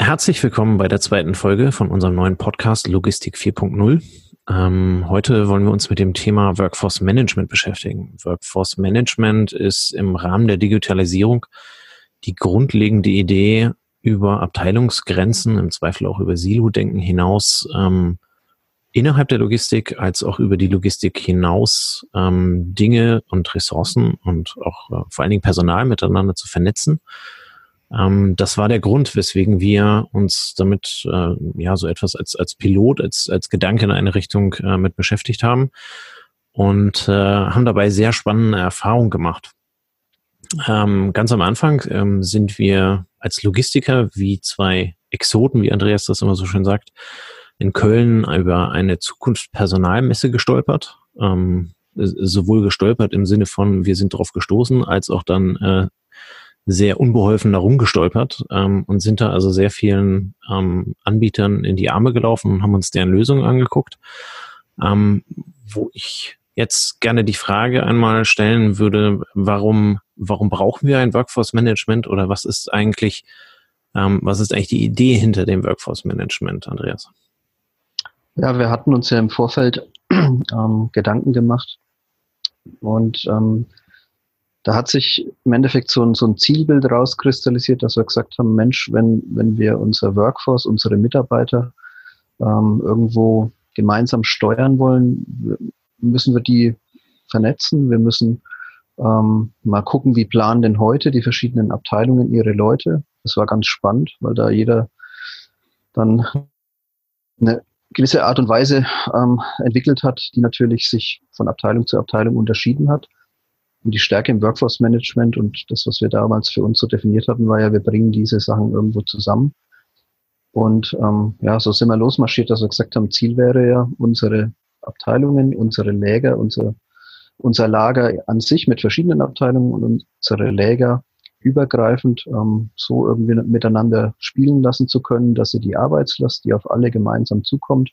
Herzlich willkommen bei der zweiten Folge von unserem neuen Podcast Logistik 4.0. Ähm, heute wollen wir uns mit dem Thema Workforce Management beschäftigen. Workforce Management ist im Rahmen der Digitalisierung die grundlegende Idee, über Abteilungsgrenzen, im Zweifel auch über Silo-Denken hinaus, ähm, innerhalb der Logistik als auch über die Logistik hinaus ähm, Dinge und Ressourcen und auch äh, vor allen Dingen Personal miteinander zu vernetzen ähm, das war der Grund, weswegen wir uns damit äh, ja so etwas als, als Pilot, als, als Gedanke in eine Richtung äh, mit beschäftigt haben und äh, haben dabei sehr spannende Erfahrungen gemacht. Ähm, ganz am Anfang ähm, sind wir als Logistiker wie zwei Exoten, wie Andreas das immer so schön sagt, in Köln über eine Zukunftspersonalmesse gestolpert. Ähm, sowohl gestolpert im Sinne von, wir sind darauf gestoßen, als auch dann äh, sehr unbeholfen darum gestolpert ähm, und sind da also sehr vielen ähm, Anbietern in die Arme gelaufen und haben uns deren Lösungen angeguckt. Ähm, wo ich jetzt gerne die Frage einmal stellen würde, warum, warum brauchen wir ein Workforce Management oder was ist eigentlich, ähm, was ist eigentlich die Idee hinter dem Workforce Management, Andreas? Ja, wir hatten uns ja im Vorfeld ähm, Gedanken gemacht und ähm, da hat sich im Endeffekt so ein, so ein Zielbild rauskristallisiert, dass wir gesagt haben, Mensch, wenn, wenn wir unser Workforce, unsere Mitarbeiter ähm, irgendwo gemeinsam steuern wollen, müssen wir die vernetzen. Wir müssen ähm, mal gucken, wie planen denn heute die verschiedenen Abteilungen ihre Leute. Das war ganz spannend, weil da jeder dann eine gewisse Art und Weise ähm, entwickelt hat, die natürlich sich von Abteilung zu Abteilung unterschieden hat. Und die Stärke im Workforce Management und das, was wir damals für uns so definiert hatten, war ja, wir bringen diese Sachen irgendwo zusammen. Und ähm, ja, so sind wir losmarschiert, dass wir gesagt haben, Ziel wäre ja, unsere Abteilungen, unsere Läger, unser, unser Lager an sich mit verschiedenen Abteilungen und unsere Läger übergreifend ähm, so irgendwie miteinander spielen lassen zu können, dass sie die Arbeitslast, die auf alle gemeinsam zukommt,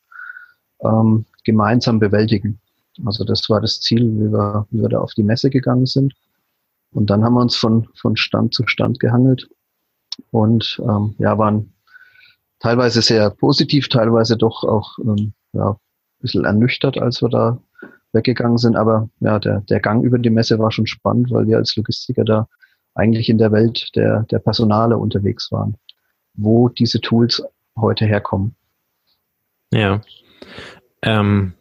ähm, gemeinsam bewältigen. Also das war das Ziel, wie wir, wie wir da auf die Messe gegangen sind. Und dann haben wir uns von, von Stand zu Stand gehangelt und ähm, ja, waren teilweise sehr positiv, teilweise doch auch ähm, ja, ein bisschen ernüchtert, als wir da weggegangen sind. Aber ja, der, der Gang über die Messe war schon spannend, weil wir als Logistiker da eigentlich in der Welt der, der Personale unterwegs waren, wo diese Tools heute herkommen. Ja. Ähm,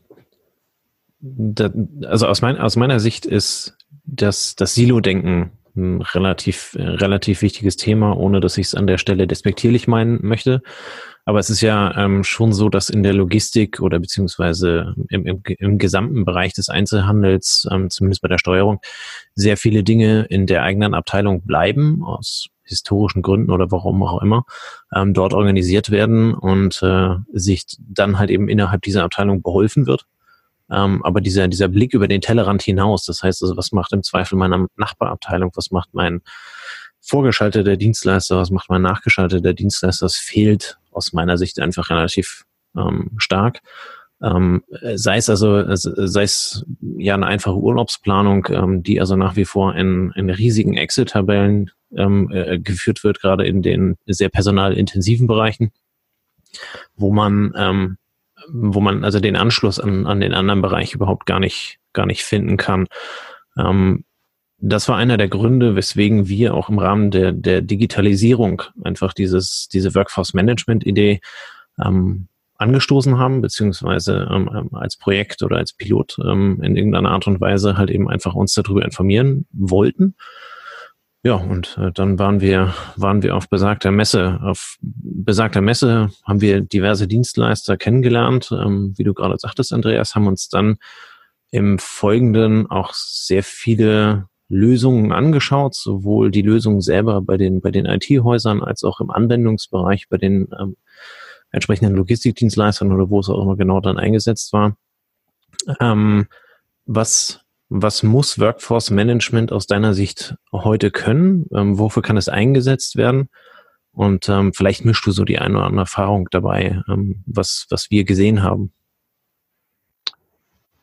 da, also aus, mein, aus meiner Sicht ist das, das Silo-Denken ein relativ, relativ wichtiges Thema, ohne dass ich es an der Stelle despektierlich meinen möchte. Aber es ist ja ähm, schon so, dass in der Logistik oder beziehungsweise im, im, im gesamten Bereich des Einzelhandels, ähm, zumindest bei der Steuerung, sehr viele Dinge in der eigenen Abteilung bleiben, aus historischen Gründen oder warum auch immer, ähm, dort organisiert werden und äh, sich dann halt eben innerhalb dieser Abteilung beholfen wird. Ähm, aber dieser, dieser Blick über den Tellerrand hinaus, das heißt also, was macht im Zweifel meine Nachbarabteilung, was macht mein vorgeschalteter Dienstleister, was macht mein nachgeschalteter Dienstleister, das fehlt aus meiner Sicht einfach relativ ähm, stark. Ähm, sei es also, sei es ja eine einfache Urlaubsplanung, ähm, die also nach wie vor in, in riesigen Excel-Tabellen ähm, äh, geführt wird, gerade in den sehr personalintensiven Bereichen, wo man ähm, wo man also den Anschluss an, an den anderen Bereich überhaupt gar nicht, gar nicht finden kann. Ähm, das war einer der Gründe, weswegen wir auch im Rahmen der, der Digitalisierung einfach dieses, diese Workforce Management Idee ähm, angestoßen haben, beziehungsweise ähm, ähm, als Projekt oder als Pilot ähm, in irgendeiner Art und Weise halt eben einfach uns darüber informieren wollten. Ja, und äh, dann waren wir, waren wir auf besagter Messe. Auf besagter Messe haben wir diverse Dienstleister kennengelernt. Ähm, wie du gerade sagtest, Andreas, haben uns dann im Folgenden auch sehr viele Lösungen angeschaut, sowohl die Lösungen selber bei den, bei den IT-Häusern als auch im Anwendungsbereich bei den ähm, entsprechenden Logistikdienstleistern oder wo es auch immer genau dann eingesetzt war. Ähm, was was muss Workforce Management aus deiner Sicht heute können? Ähm, wofür kann es eingesetzt werden? Und ähm, vielleicht mischst du so die eine oder andere Erfahrung dabei, ähm, was, was wir gesehen haben.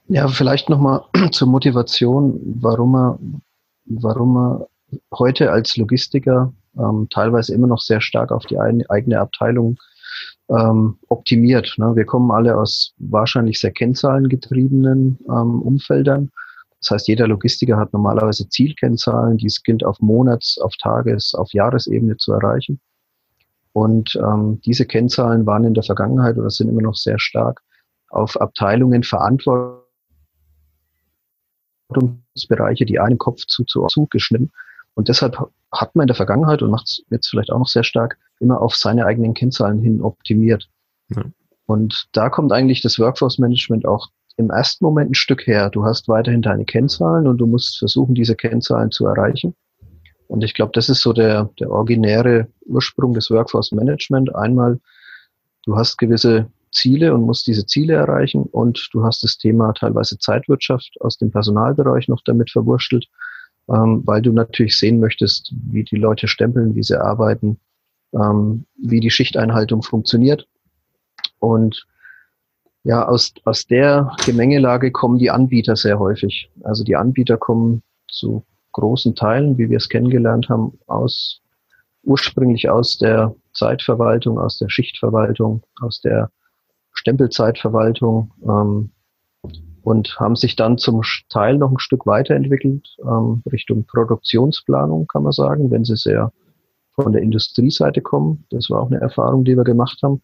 Ja, vielleicht nochmal zur Motivation, warum wir, warum wir heute als Logistiker ähm, teilweise immer noch sehr stark auf die ein, eigene Abteilung ähm, optimiert. Ne? Wir kommen alle aus wahrscheinlich sehr kennzahlengetriebenen ähm, Umfeldern. Das heißt, jeder Logistiker hat normalerweise Zielkennzahlen, die es gilt auf Monats-, auf Tages-, auf Jahresebene zu erreichen. Und ähm, diese Kennzahlen waren in der Vergangenheit oder sind immer noch sehr stark auf Abteilungen Verantwortungsbereiche, die einen Kopf zu, zu zugeschnitten. Und deshalb hat man in der Vergangenheit und macht es jetzt vielleicht auch noch sehr stark immer auf seine eigenen Kennzahlen hin optimiert. Ja. Und da kommt eigentlich das Workforce Management auch im ersten Moment ein Stück her. Du hast weiterhin deine Kennzahlen und du musst versuchen, diese Kennzahlen zu erreichen. Und ich glaube, das ist so der, der originäre Ursprung des Workforce Management. Einmal, du hast gewisse Ziele und musst diese Ziele erreichen und du hast das Thema teilweise Zeitwirtschaft aus dem Personalbereich noch damit verwurschtelt, ähm, weil du natürlich sehen möchtest, wie die Leute stempeln, wie sie arbeiten, ähm, wie die Schichteinhaltung funktioniert. Und ja, aus, aus der Gemengelage kommen die Anbieter sehr häufig. Also die Anbieter kommen zu großen Teilen, wie wir es kennengelernt haben, aus ursprünglich aus der Zeitverwaltung, aus der Schichtverwaltung, aus der Stempelzeitverwaltung ähm, und haben sich dann zum Teil noch ein Stück weiterentwickelt ähm, Richtung Produktionsplanung, kann man sagen, wenn sie sehr von der Industrieseite kommen. Das war auch eine Erfahrung, die wir gemacht haben.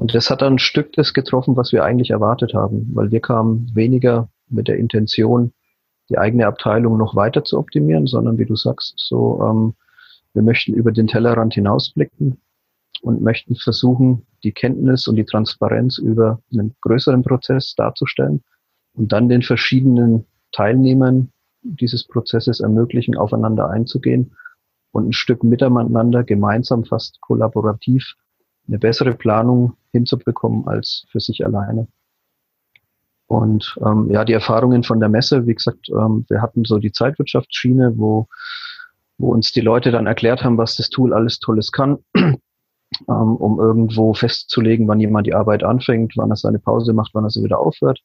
Und das hat dann ein Stück das getroffen, was wir eigentlich erwartet haben, weil wir kamen weniger mit der Intention, die eigene Abteilung noch weiter zu optimieren, sondern wie du sagst, so, ähm, wir möchten über den Tellerrand hinausblicken und möchten versuchen, die Kenntnis und die Transparenz über einen größeren Prozess darzustellen und dann den verschiedenen Teilnehmern dieses Prozesses ermöglichen, aufeinander einzugehen und ein Stück miteinander gemeinsam, fast kollaborativ, eine bessere Planung hinzubekommen als für sich alleine. Und ähm, ja, die Erfahrungen von der Messe, wie gesagt, ähm, wir hatten so die Zeitwirtschaftsschiene, wo, wo uns die Leute dann erklärt haben, was das Tool alles Tolles kann, ähm, um irgendwo festzulegen, wann jemand die Arbeit anfängt, wann er seine Pause macht, wann er sie wieder aufhört.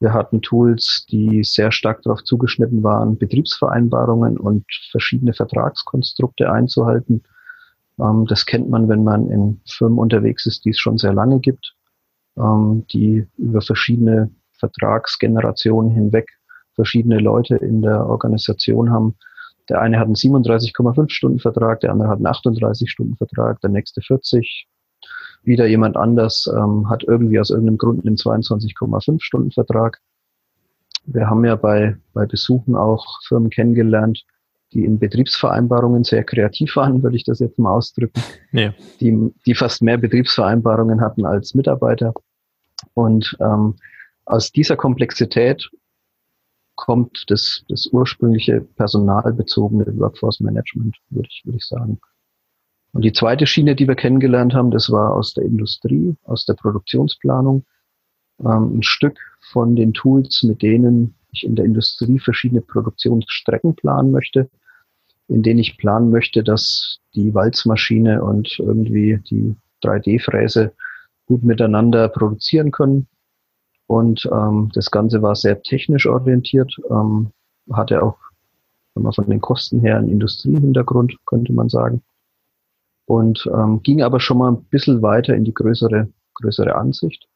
Wir hatten Tools, die sehr stark darauf zugeschnitten waren, Betriebsvereinbarungen und verschiedene Vertragskonstrukte einzuhalten. Ähm, das kennt man, wenn man in Firmen unterwegs ist, die es schon sehr lange gibt ähm, die über verschiedene Vertragsgenerationen hinweg verschiedene Leute in der Organisation haben. Der eine hat einen 37,5 Stunden Vertrag, der andere hat einen 38 Stunden Vertrag, der nächste 40. Wieder jemand anders ähm, hat irgendwie aus irgendeinem Grund einen 22,5 Stunden Vertrag. Wir haben ja bei, bei Besuchen auch Firmen kennengelernt, die in Betriebsvereinbarungen sehr kreativ waren, würde ich das jetzt mal ausdrücken, ja. die, die fast mehr Betriebsvereinbarungen hatten als Mitarbeiter. Und ähm, aus dieser Komplexität kommt das, das ursprüngliche personalbezogene Workforce Management, würde ich, würde ich sagen. Und die zweite Schiene, die wir kennengelernt haben, das war aus der Industrie, aus der Produktionsplanung. Ähm, ein Stück von den Tools, mit denen ich in der Industrie verschiedene Produktionsstrecken planen möchte, in denen ich planen möchte, dass die Walzmaschine und irgendwie die 3D-Fräse gut miteinander produzieren können. Und ähm, das Ganze war sehr technisch orientiert, ähm, hatte auch wenn man von den Kosten her einen Industriehintergrund, könnte man sagen. Und ähm, ging aber schon mal ein bisschen weiter in die größere, größere Ansicht.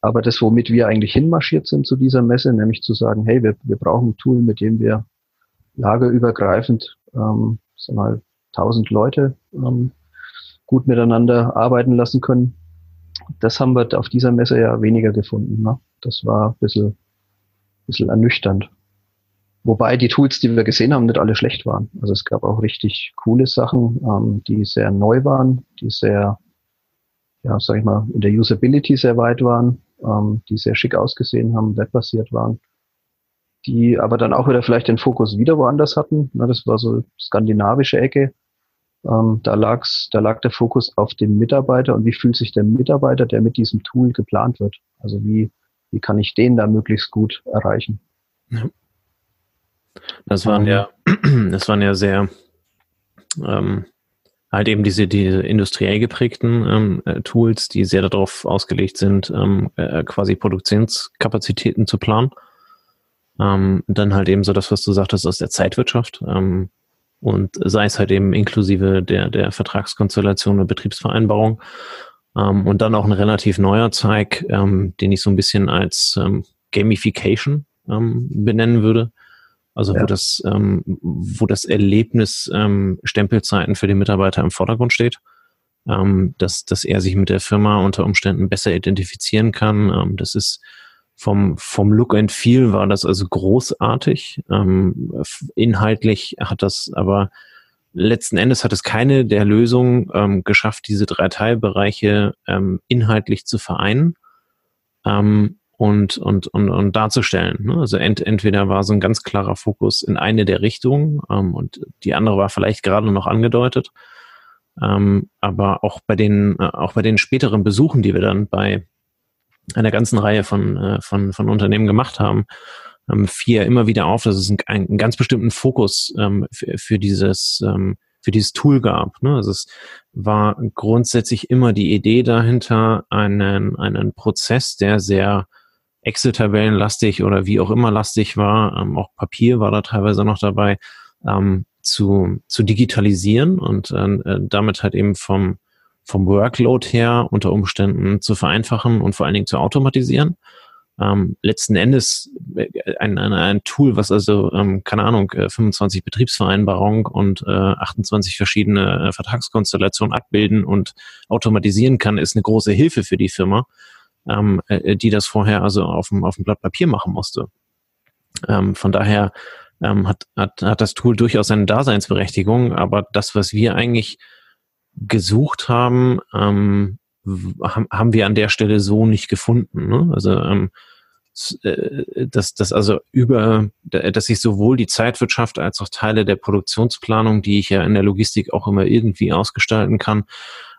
Aber das, womit wir eigentlich hinmarschiert sind zu dieser Messe, nämlich zu sagen, hey, wir, wir brauchen ein Tool, mit dem wir lagerübergreifend, ähm, sagen mal, 1000 Leute ähm, gut miteinander arbeiten lassen können. Das haben wir auf dieser Messe ja weniger gefunden. Ne? Das war ein bisschen, bisschen ernüchternd. Wobei die Tools, die wir gesehen haben, nicht alle schlecht waren. Also es gab auch richtig coole Sachen, ähm, die sehr neu waren, die sehr, ja, sag ich mal, in der Usability sehr weit waren ähm, die sehr schick ausgesehen haben, webbasiert waren, die aber dann auch wieder vielleicht den Fokus wieder woanders hatten. Das war so skandinavische Ecke. Ähm, da, lag's, da lag der Fokus auf dem Mitarbeiter und wie fühlt sich der Mitarbeiter, der mit diesem Tool geplant wird. Also wie, wie kann ich den da möglichst gut erreichen? Das waren ja, das waren ja sehr ähm, halt eben diese, diese industriell geprägten ähm, äh, Tools, die sehr darauf ausgelegt sind, ähm, äh, quasi Produktionskapazitäten zu planen. Ähm, dann halt eben so das, was du sagtest, aus der Zeitwirtschaft. Ähm, und sei es halt eben inklusive der, der Vertragskonstellation und Betriebsvereinbarung. Ähm, und dann auch ein relativ neuer Zweig, ähm, den ich so ein bisschen als ähm, Gamification ähm, benennen würde. Also ja. wo das, ähm, wo das Erlebnis ähm, Stempelzeiten für die Mitarbeiter im Vordergrund steht. Dass, dass er sich mit der Firma unter Umständen besser identifizieren kann. Das ist vom, vom Look and Feel war das also großartig. Ähm, inhaltlich hat das aber letzten Endes hat es keine der Lösungen ähm, geschafft, diese drei Teilbereiche ähm, inhaltlich zu vereinen ähm, und, und, und, und darzustellen. Ne? Also ent, entweder war so ein ganz klarer Fokus in eine der Richtungen ähm, und die andere war vielleicht gerade noch angedeutet. Ähm, aber auch bei den, äh, auch bei den späteren Besuchen, die wir dann bei einer ganzen Reihe von, äh, von, von Unternehmen gemacht haben, ähm, fiel immer wieder auf, dass es einen, einen ganz bestimmten Fokus ähm, für, für dieses ähm, für dieses Tool gab. Ne? Also es war grundsätzlich immer die Idee dahinter, einen, einen Prozess, der sehr Excel-Tabellen-lastig oder wie auch immer lastig war, ähm, auch Papier war da teilweise noch dabei, ähm, zu, zu digitalisieren und äh, damit halt eben vom, vom Workload her unter Umständen zu vereinfachen und vor allen Dingen zu automatisieren ähm, letzten Endes äh, ein, ein, ein Tool, was also, ähm, keine Ahnung, 25 äh, Betriebsvereinbarungen und äh, 28 verschiedene äh, Vertragskonstellationen abbilden und automatisieren kann, ist eine große Hilfe für die Firma, ähm, äh, die das vorher also auf dem, auf dem Blatt Papier machen musste. Ähm, von daher ähm, hat, hat, hat das Tool durchaus eine Daseinsberechtigung, aber das, was wir eigentlich gesucht haben, ähm, haben wir an der Stelle so nicht gefunden. Ne? Also ähm, äh, dass, dass also über, dass ich sowohl die Zeitwirtschaft als auch Teile der Produktionsplanung, die ich ja in der Logistik auch immer irgendwie ausgestalten kann,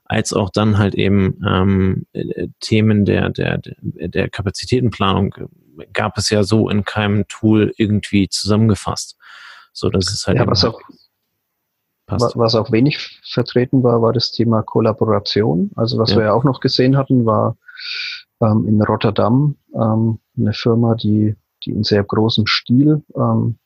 als auch dann halt eben ähm, äh, Themen der, der, der Kapazitätenplanung gab es ja so in keinem Tool irgendwie zusammengefasst. So, dass es halt ja, was auch Passt. Was auch wenig vertreten war, war das Thema Kollaboration. Also was ja. wir ja auch noch gesehen hatten, war ähm, in Rotterdam ähm, eine Firma, die, die in sehr großem Stil ähm,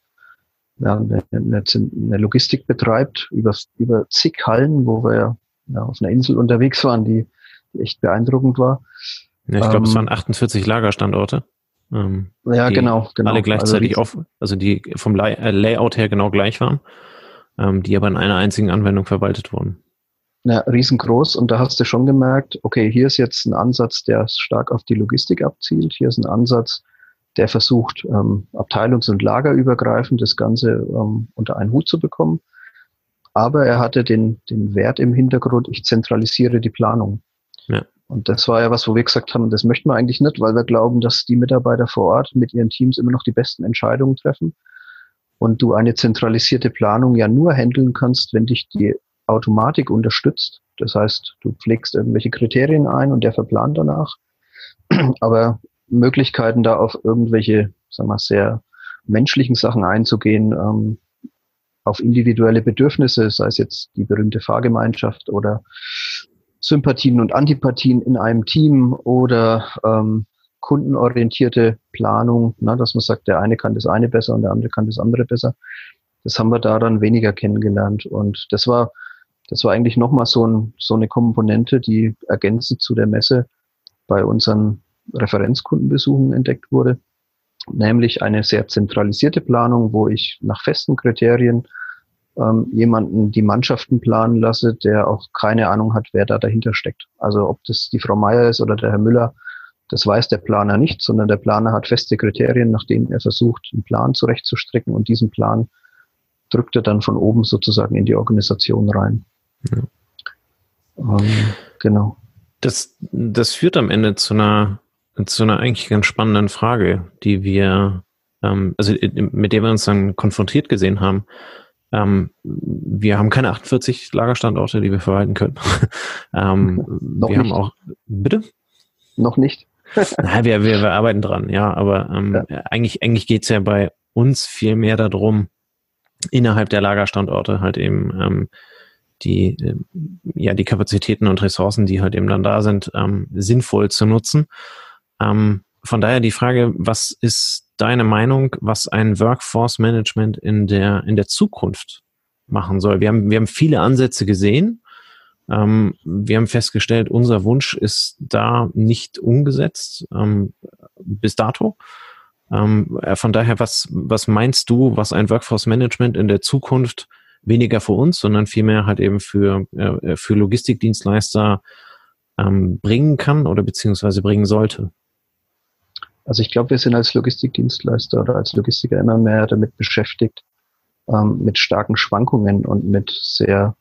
ja, eine, eine, eine Logistik betreibt über, über zig Hallen, wo wir ja, auf einer Insel unterwegs waren, die, die echt beeindruckend war. Ja, ich glaube, es ähm, waren 48 Lagerstandorte. Ähm, ja, genau, genau. Alle gleichzeitig also auf, also die vom äh, Layout her genau gleich waren ähm, die aber in einer einzigen Anwendung verwaltet wurden. Ja, riesengroß. Und da hast du schon gemerkt, okay, hier ist jetzt ein Ansatz, der stark auf die Logistik abzielt. Hier ist ein Ansatz, der versucht, ähm, abteilungs- und lagerübergreifend das Ganze ähm, unter einen Hut zu bekommen. Aber er hatte den, den Wert im Hintergrund, ich zentralisiere die Planung. Ja. Und das war ja was, wo wir gesagt haben, das möchten wir eigentlich nicht, weil wir glauben, dass die Mitarbeiter vor Ort mit ihren Teams immer noch die besten Entscheidungen treffen und du eine zentralisierte Planung ja nur handeln kannst, wenn dich die Automatik unterstützt. Das heißt, du pflegst irgendwelche Kriterien ein und der verplant danach. Aber Möglichkeiten da auf irgendwelche, sagen wir, sehr menschlichen Sachen einzugehen, ähm, auf individuelle Bedürfnisse, sei es jetzt die berühmte Fahrgemeinschaft oder Sympathien und Antipathien in einem Team oder ähm, kundenorientierte Planung, na, dass man sagt, der eine kann das eine besser und der andere kann das andere besser. Das haben wir da dann weniger kennengelernt. Und das war, das war eigentlich nochmal so, ein, so eine Komponente, die ergänzend zu der Messe bei unseren Referenzkundenbesuchen entdeckt wurde, nämlich eine sehr zentralisierte Planung, wo ich nach festen Kriterien ähm, jemanden die Mannschaften planen lasse, der auch keine Ahnung hat, wer da dahinter steckt. Also ob das die Frau Meier ist oder der Herr Müller, das weiß der Planer nicht, sondern der Planer hat feste Kriterien, nach denen er versucht, einen Plan zurechtzustricken und diesen Plan drückt er dann von oben sozusagen in die Organisation rein. Ja. Ähm, genau. Das, das führt am Ende zu einer, zu einer eigentlich ganz spannenden Frage, die wir, ähm, also mit der wir uns dann konfrontiert gesehen haben. Ähm, wir haben keine 48 Lagerstandorte, die wir verwalten können. ähm, wir nicht. haben auch, bitte? Noch nicht. Na, wir, wir, wir arbeiten dran, ja, aber ähm, ja. eigentlich, eigentlich geht's ja bei uns viel mehr darum, innerhalb der Lagerstandorte halt eben ähm, die, äh, ja, die Kapazitäten und Ressourcen, die halt eben dann da sind, ähm, sinnvoll zu nutzen. Ähm, von daher die Frage, was ist deine Meinung, was ein Workforce Management in der, in der Zukunft machen soll? Wir haben, wir haben viele Ansätze gesehen. Ähm, wir haben festgestellt, unser Wunsch ist da nicht umgesetzt ähm, bis dato. Ähm, äh, von daher, was, was meinst du, was ein Workforce Management in der Zukunft weniger für uns, sondern vielmehr halt eben für, äh, für Logistikdienstleister ähm, bringen kann oder beziehungsweise bringen sollte? Also ich glaube, wir sind als Logistikdienstleister oder als Logistiker immer mehr damit beschäftigt, ähm, mit starken Schwankungen und mit sehr,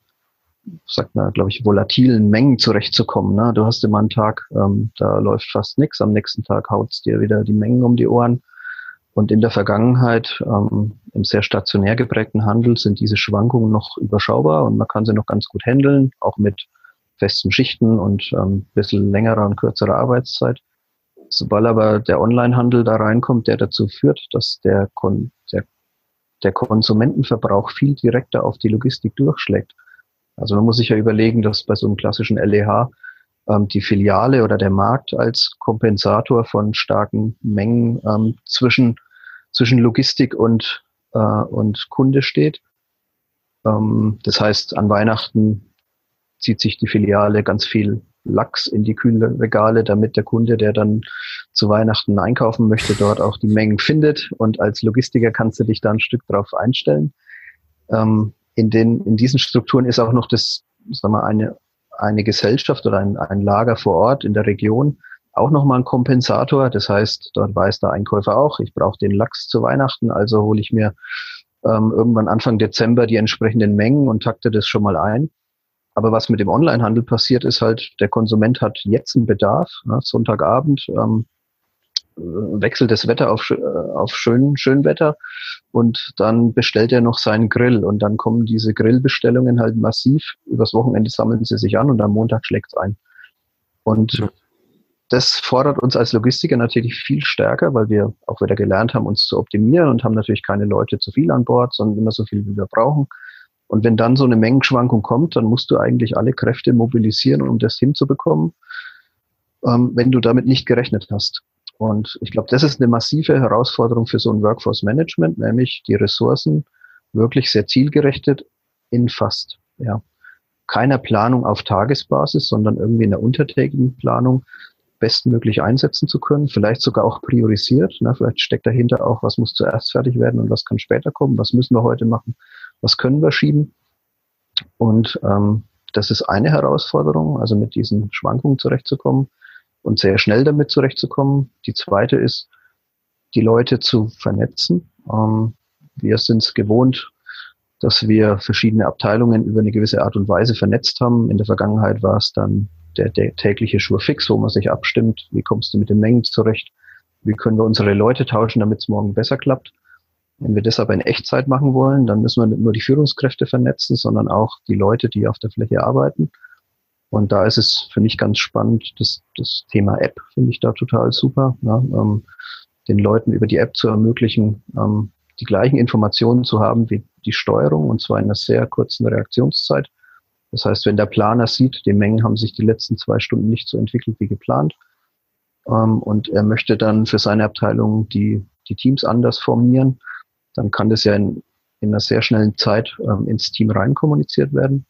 sagt man, glaube ich, volatilen Mengen zurechtzukommen. Ne? Du hast immer einen Tag, ähm, da läuft fast nichts, am nächsten Tag haut es dir wieder die Mengen um die Ohren. Und in der Vergangenheit, ähm, im sehr stationär geprägten Handel, sind diese Schwankungen noch überschaubar und man kann sie noch ganz gut handeln, auch mit festen Schichten und ähm, bisschen längerer und kürzerer Arbeitszeit. Sobald aber der Onlinehandel da reinkommt, der dazu führt, dass der, Kon der, der Konsumentenverbrauch viel direkter auf die Logistik durchschlägt. Also man muss sich ja überlegen, dass bei so einem klassischen LEH ähm, die Filiale oder der Markt als Kompensator von starken Mengen ähm, zwischen, zwischen Logistik und, äh, und Kunde steht. Ähm, das heißt, an Weihnachten zieht sich die Filiale ganz viel Lachs in die Kühlregale, damit der Kunde, der dann zu Weihnachten einkaufen möchte, dort auch die Mengen findet. Und als Logistiker kannst du dich da ein Stück drauf einstellen. Ähm, in, den, in diesen Strukturen ist auch noch das, sagen wir, eine, eine Gesellschaft oder ein, ein Lager vor Ort in der Region auch nochmal ein Kompensator. Das heißt, dort weiß der Einkäufer auch, ich brauche den Lachs zu Weihnachten, also hole ich mir ähm, irgendwann Anfang Dezember die entsprechenden Mengen und takte das schon mal ein. Aber was mit dem Onlinehandel passiert, ist halt, der Konsument hat jetzt einen Bedarf. Ne, Sonntagabend ähm, wechselt das Wetter auf, äh, auf schön, schön Wetter und dann bestellt er noch seinen Grill und dann kommen diese Grillbestellungen halt massiv. Übers Wochenende sammeln sie sich an und am Montag schlägt es ein. Und ja. das fordert uns als Logistiker natürlich viel stärker, weil wir auch wieder gelernt haben, uns zu optimieren und haben natürlich keine Leute zu viel an Bord, sondern immer so viel, wie wir brauchen. Und wenn dann so eine Mengenschwankung kommt, dann musst du eigentlich alle Kräfte mobilisieren, um das hinzubekommen, ähm, wenn du damit nicht gerechnet hast. Und ich glaube, das ist eine massive Herausforderung für so ein Workforce Management, nämlich die Ressourcen wirklich sehr zielgerechtet in fast ja, keiner Planung auf Tagesbasis, sondern irgendwie in der untertägigen Planung bestmöglich einsetzen zu können, vielleicht sogar auch priorisiert. Ne? Vielleicht steckt dahinter auch, was muss zuerst fertig werden und was kann später kommen, was müssen wir heute machen, was können wir schieben. Und ähm, das ist eine Herausforderung, also mit diesen Schwankungen zurechtzukommen und sehr schnell damit zurechtzukommen. Die zweite ist, die Leute zu vernetzen. Ähm, wir sind es gewohnt, dass wir verschiedene Abteilungen über eine gewisse Art und Weise vernetzt haben. In der Vergangenheit war es dann der, der tägliche Schurfix, wo man sich abstimmt, wie kommst du mit den Mengen zurecht, wie können wir unsere Leute tauschen, damit es morgen besser klappt. Wenn wir das aber in Echtzeit machen wollen, dann müssen wir nicht nur die Führungskräfte vernetzen, sondern auch die Leute, die auf der Fläche arbeiten. Und da ist es für mich ganz spannend, das, das Thema App finde ich da total super, ja, ähm, den Leuten über die App zu ermöglichen, ähm, die gleichen Informationen zu haben wie die Steuerung, und zwar in einer sehr kurzen Reaktionszeit. Das heißt, wenn der Planer sieht, die Mengen haben sich die letzten zwei Stunden nicht so entwickelt wie geplant, ähm, und er möchte dann für seine Abteilung die, die Teams anders formieren, dann kann das ja in, in einer sehr schnellen Zeit ähm, ins Team rein kommuniziert werden.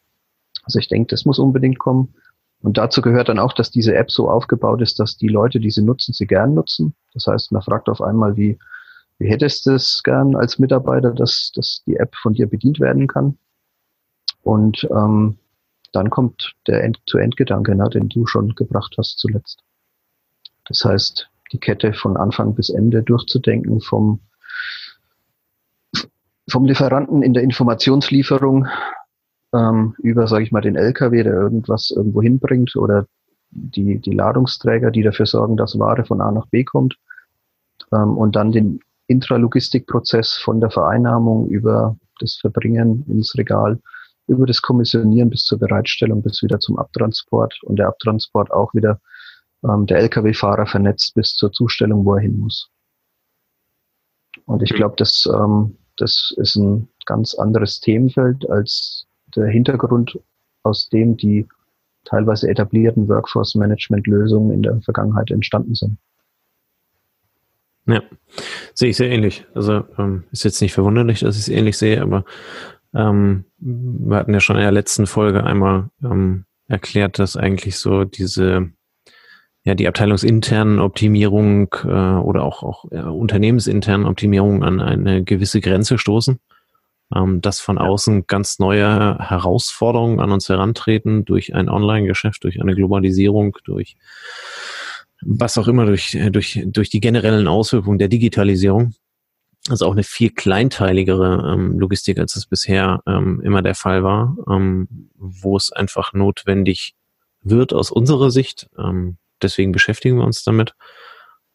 Also ich denke, das muss unbedingt kommen. Und dazu gehört dann auch, dass diese App so aufgebaut ist, dass die Leute, die sie nutzen, sie gern nutzen. Das heißt, man fragt auf einmal, wie, wie hättest du es gern als Mitarbeiter, dass, dass die App von dir bedient werden kann. Und ähm, dann kommt der End-to-End-Gedanke, ne, den du schon gebracht hast zuletzt. Das heißt, die Kette von Anfang bis Ende durchzudenken, vom vom Lieferanten in der Informationslieferung ähm, über, sage ich mal, den LKW, der irgendwas irgendwo hinbringt oder die, die Ladungsträger, die dafür sorgen, dass Ware von A nach B kommt ähm, und dann den Intralogistikprozess von der Vereinnahmung über das Verbringen ins Regal, über das Kommissionieren bis zur Bereitstellung, bis wieder zum Abtransport und der Abtransport auch wieder ähm, der Lkw-Fahrer vernetzt bis zur Zustellung, wo er hin muss. Und ich glaube, das ähm, das ist ein ganz anderes Themenfeld als der Hintergrund, aus dem die teilweise etablierten Workforce Management Lösungen in der Vergangenheit entstanden sind. Ja, sehe ich sehr ähnlich. Also ähm, ist jetzt nicht verwunderlich, dass ich es ähnlich sehe, aber ähm, wir hatten ja schon in der letzten Folge einmal ähm, erklärt, dass eigentlich so diese ja die abteilungsinternen Optimierung äh, oder auch auch ja, unternehmensinternen Optimierung an eine gewisse Grenze stoßen, ähm, dass von außen ganz neue Herausforderungen an uns herantreten durch ein Online-Geschäft, durch eine Globalisierung, durch was auch immer, durch durch durch die generellen Auswirkungen der Digitalisierung also auch eine viel kleinteiligere ähm, Logistik, als es bisher ähm, immer der Fall war, ähm, wo es einfach notwendig wird aus unserer Sicht. Ähm, deswegen beschäftigen wir uns damit.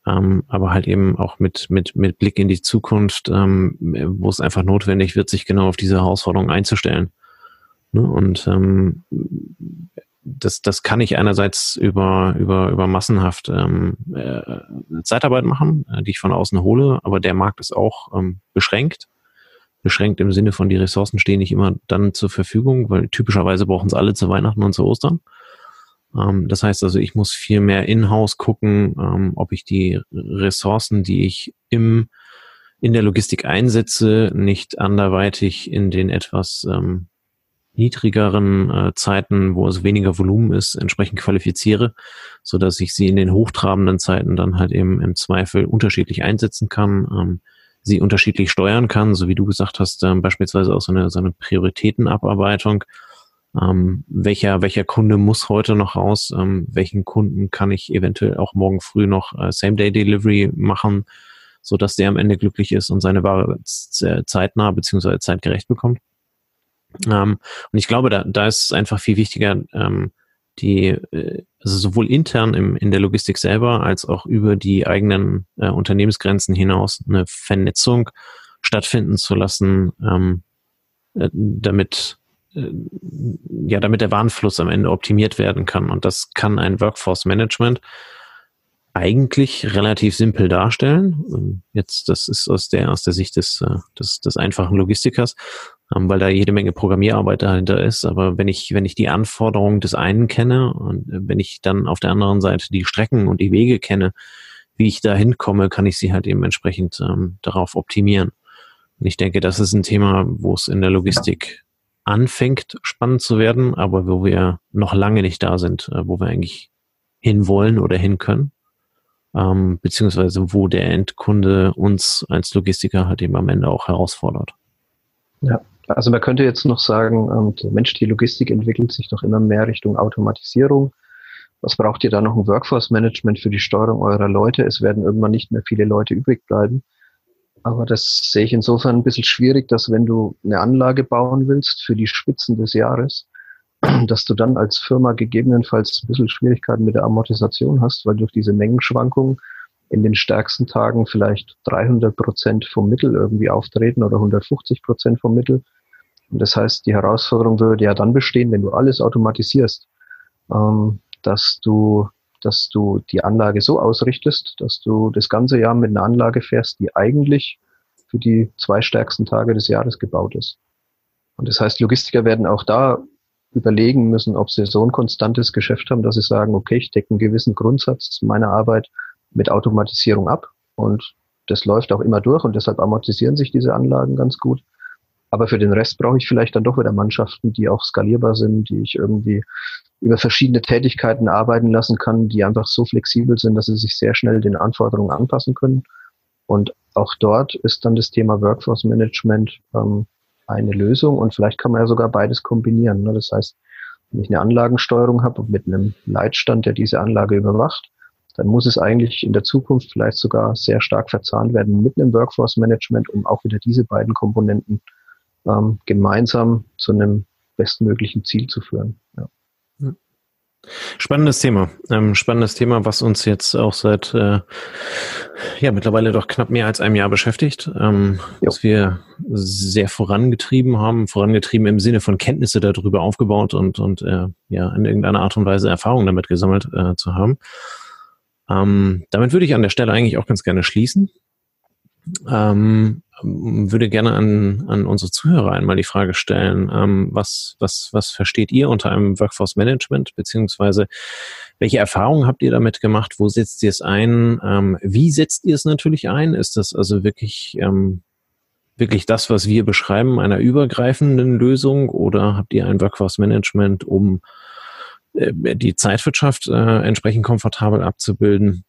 Ähm, aber halt eben auch mit, mit, mit Blick in die Zukunft, ähm, wo es einfach notwendig wird, sich genau auf diese Herausforderung einzustellen. Ne? Und ähm, das, das kann ich einerseits über, über, über massenhaft ähm, äh, Zeitarbeit machen, äh, die ich von außen hole, aber der Markt ist auch ähm, beschränkt. Beschränkt im Sinne von, die Ressourcen stehen nicht immer dann zur Verfügung, weil typischerweise brauchen es alle zu Weihnachten und zu Ostern. Ähm, das heißt also, ich muss viel mehr in-house gucken, ähm, ob ich die Ressourcen, die ich im, in der Logistik einsetze, nicht anderweitig in den etwas ähm, niedrigeren äh, Zeiten, wo es weniger Volumen ist, entsprechend qualifiziere, so dass ich sie in den hochtrabenden Zeiten dann halt eben im Zweifel unterschiedlich einsetzen kann, ähm, sie unterschiedlich steuern kann, so wie du gesagt hast, ähm, beispielsweise auch so eine, so eine Prioritätenabarbeitung. Ähm, welcher, welcher Kunde muss heute noch raus? Ähm, welchen Kunden kann ich eventuell auch morgen früh noch äh, Same-Day-Delivery machen, so dass der am Ende glücklich ist und seine Ware zeitnah beziehungsweise zeitgerecht bekommt? Ähm, und ich glaube, da, da ist es einfach viel wichtiger, ähm, die, äh, also sowohl intern im, in der Logistik selber als auch über die eigenen äh, Unternehmensgrenzen hinaus eine Vernetzung stattfinden zu lassen, ähm, äh, damit äh, ja, damit der Warenfluss am Ende optimiert werden kann. Und das kann ein Workforce Management eigentlich relativ simpel darstellen. Ähm, jetzt, das ist aus der, aus der Sicht des, äh, des, des einfachen Logistikers, ähm, weil da jede Menge Programmierarbeit dahinter ist. Aber wenn ich, wenn ich die Anforderungen des einen kenne und äh, wenn ich dann auf der anderen Seite die Strecken und die Wege kenne, wie ich da hinkomme, kann ich sie halt eben entsprechend ähm, darauf optimieren. Und ich denke, das ist ein Thema, wo es in der Logistik anfängt, spannend zu werden, aber wo wir noch lange nicht da sind, äh, wo wir eigentlich hinwollen oder hin können ähm, beziehungsweise wo der Endkunde uns als Logistiker halt eben am Ende auch herausfordert. Ja, also man könnte jetzt noch sagen, ähm, Mensch, die Logistik entwickelt sich doch immer mehr Richtung Automatisierung. Was braucht ihr da noch ein Workforce-Management für die Steuerung eurer Leute? Es werden irgendwann nicht mehr viele Leute übrig bleiben. Aber das sehe ich insofern ein bisschen schwierig, dass wenn du eine Anlage bauen willst für die Spitzen des Jahres, dass du dann als Firma gegebenenfalls ein bisschen Schwierigkeiten mit der Amortisation hast, weil durch diese Mengenschwankungen in den stärksten Tagen vielleicht 300 Prozent vom Mittel irgendwie auftreten oder 150 Prozent vom Mittel. Und das heißt, die Herausforderung würde ja dann bestehen, wenn du alles automatisierst, ähm, dass du, dass du die Anlage so ausrichtest, dass du das ganze Jahr mit einer Anlage fährst, die eigentlich für die zwei stärksten Tage des Jahres gebaut ist. Und das heißt, Logistiker werden auch da überlegen müssen, ob sie so ein konstantes Geschäft haben, dass sie sagen, okay, ich decke einen gewissen Grundsatz meiner Arbeit mit Automatisierung ab und das läuft auch immer durch und deshalb amortisieren sich diese Anlagen ganz gut. Aber für den Rest brauche ich vielleicht dann doch wieder Mannschaften, die auch skalierbar sind, die ich irgendwie über verschiedene Tätigkeiten arbeiten lassen kann, die einfach so flexibel sind, dass sie sich sehr schnell den Anforderungen anpassen können. Und auch dort ist dann das Thema Workforce Management ähm, eine Lösung und vielleicht kann man ja sogar beides kombinieren. Ne? Das heißt, wenn ich eine Anlagensteuerung habe mit einem Leitstand, der diese Anlage überwacht, dann muss es eigentlich in der Zukunft vielleicht sogar sehr stark verzahnt werden mit einem Workforce Management, um auch wieder diese beiden Komponenten ähm, gemeinsam zu einem bestmöglichen Ziel zu führen. Ja. Spannendes Thema. Ähm, spannendes Thema, was uns jetzt auch seit äh, ja mittlerweile doch knapp mehr als einem Jahr beschäftigt, ähm, was wir sehr vorangetrieben haben, vorangetrieben im Sinne von Kenntnisse darüber aufgebaut und und äh, ja in irgendeiner Art und Weise Erfahrung damit gesammelt äh, zu haben. Ähm, damit würde ich an der Stelle eigentlich auch ganz gerne schließen. Ähm, würde gerne an, an unsere Zuhörer einmal die Frage stellen, ähm, was, was, was versteht ihr unter einem Workforce Management, beziehungsweise Welche Erfahrungen habt ihr damit gemacht? Wo setzt ihr es ein? Ähm, wie setzt ihr es natürlich ein? Ist das also wirklich, ähm, wirklich das, was wir beschreiben, einer übergreifenden Lösung oder habt ihr ein Workforce Management, um äh, die Zeitwirtschaft äh, entsprechend komfortabel abzubilden?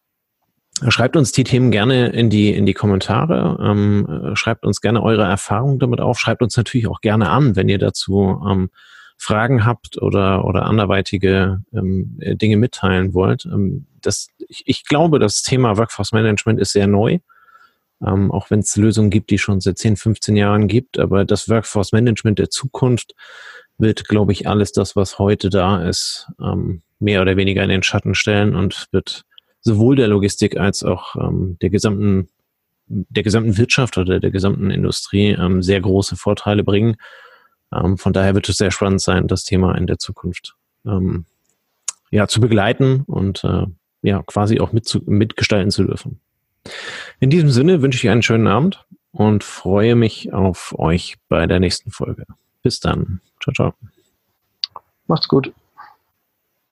Schreibt uns die Themen gerne in die, in die Kommentare. Ähm, äh, schreibt uns gerne eure Erfahrungen damit auf. Schreibt uns natürlich auch gerne an, wenn ihr dazu ähm, Fragen habt oder, oder anderweitige ähm, Dinge mitteilen wollt. Ähm, das, ich, ich glaube, das Thema Workforce Management ist sehr neu. Ähm, auch wenn es Lösungen gibt, die schon seit 10, 15 Jahren gibt. Aber das Workforce Management der Zukunft wird, glaube ich, alles das, was heute da ist, ähm, mehr oder weniger in den Schatten stellen und wird sowohl der Logistik als auch ähm, der gesamten der gesamten Wirtschaft oder der gesamten Industrie ähm, sehr große Vorteile bringen. Ähm, von daher wird es sehr spannend sein, das Thema in der Zukunft ähm, ja zu begleiten und äh, ja quasi auch mit zu, mitgestalten zu dürfen. In diesem Sinne wünsche ich einen schönen Abend und freue mich auf euch bei der nächsten Folge. Bis dann. Ciao, ciao. Macht's gut.